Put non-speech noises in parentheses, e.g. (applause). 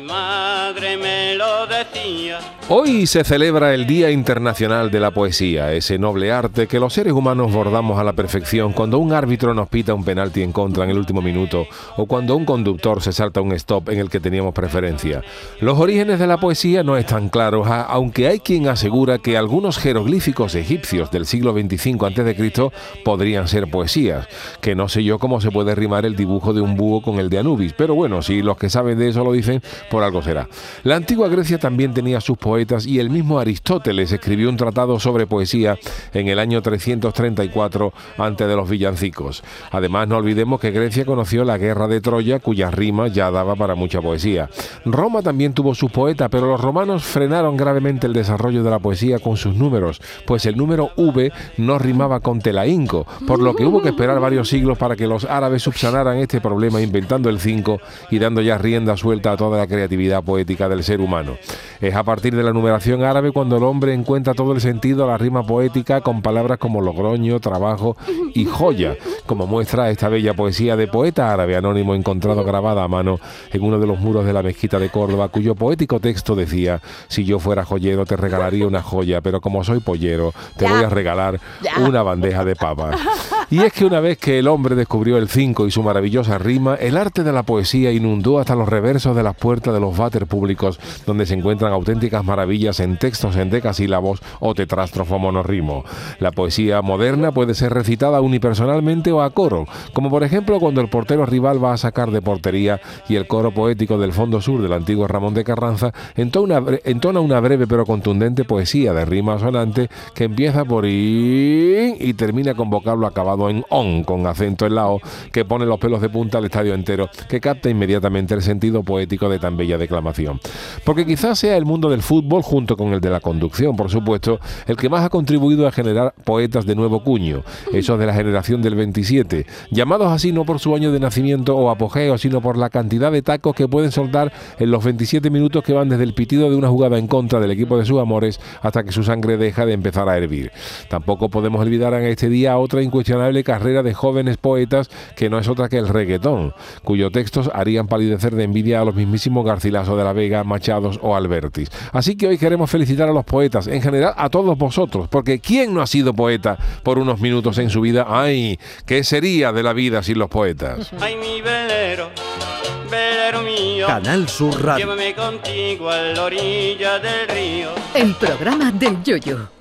madre me lo decía. Hoy se celebra el Día Internacional de la Poesía, ese noble arte que los seres humanos bordamos a la perfección cuando un árbitro nos pita un penalti en contra en el último minuto o cuando un conductor se salta un stop en el que teníamos preferencia. Los orígenes de la poesía no están claros, aunque hay quien asegura que algunos jeroglíficos egipcios del siglo 25 a.C. podrían ser poesías, que no sé yo cómo se puede rimar el dibujo de un búho con el de Anubis, pero bueno, si los que saben de eso lo dicen, por algo será. La antigua Grecia también tenía sus poetas y el mismo Aristóteles escribió un tratado sobre poesía en el año 334 antes de los villancicos. Además, no olvidemos que Grecia conoció la guerra de Troya, cuyas rimas ya daba para mucha poesía. Roma también tuvo sus poetas, pero los romanos frenaron gravemente el desarrollo de la poesía con sus números, pues el número V no rimaba con telaínco, por lo que hubo que esperar varios siglos para que los árabes subsanaran este problema inventando el 5 y dando ya rienda suelta a toda la creatividad poética del ser humano. Es a partir de la numeración árabe cuando el hombre encuentra todo el sentido a la rima poética con palabras como logroño, trabajo y joya, como muestra esta bella poesía de poeta árabe anónimo encontrado grabada a mano en uno de los muros de la mezquita de Córdoba, cuyo poético texto decía, si yo fuera joyero te regalaría una joya, pero como soy pollero, te voy a regalar una bandeja de papas. (laughs) Y es que una vez que el hombre descubrió el 5 y su maravillosa rima, el arte de la poesía inundó hasta los reversos de las puertas de los váter públicos, donde se encuentran auténticas maravillas en textos en decasílabos o tetrástrofo monorrimo. La poesía moderna puede ser recitada unipersonalmente o a coro, como por ejemplo cuando el portero rival va a sacar de portería y el coro poético del fondo sur del antiguo Ramón de Carranza entona una, breve pero contundente poesía de rima sonante que empieza por y termina con vocablo acabado en on con acento en la o que pone los pelos de punta al estadio entero, que capta inmediatamente el sentido poético de tan bella declamación. Porque quizás sea el mundo del fútbol, junto con el de la conducción, por supuesto, el que más ha contribuido a generar poetas de nuevo cuño, esos de la generación del 27, llamados así no por su año de nacimiento o apogeo, sino por la cantidad de tacos que pueden soltar en los 27 minutos que van desde el pitido de una jugada en contra del equipo de sus amores hasta que su sangre deja de empezar a hervir. Tampoco podemos olvidar en este día otra incuestionable carrera de jóvenes poetas que no es otra que el reggaetón, cuyos textos harían palidecer de envidia a los mismísimos Garcilaso de la Vega, Machados o Albertis. Así que hoy queremos felicitar a los poetas, en general a todos vosotros, porque ¿quién no ha sido poeta por unos minutos en su vida? ¡Ay! ¿Qué sería de la vida sin los poetas? Ay, mi velero, velero mío. Canal Sur Radio. Llévame contigo a la orilla del río. El programa del Yoyo.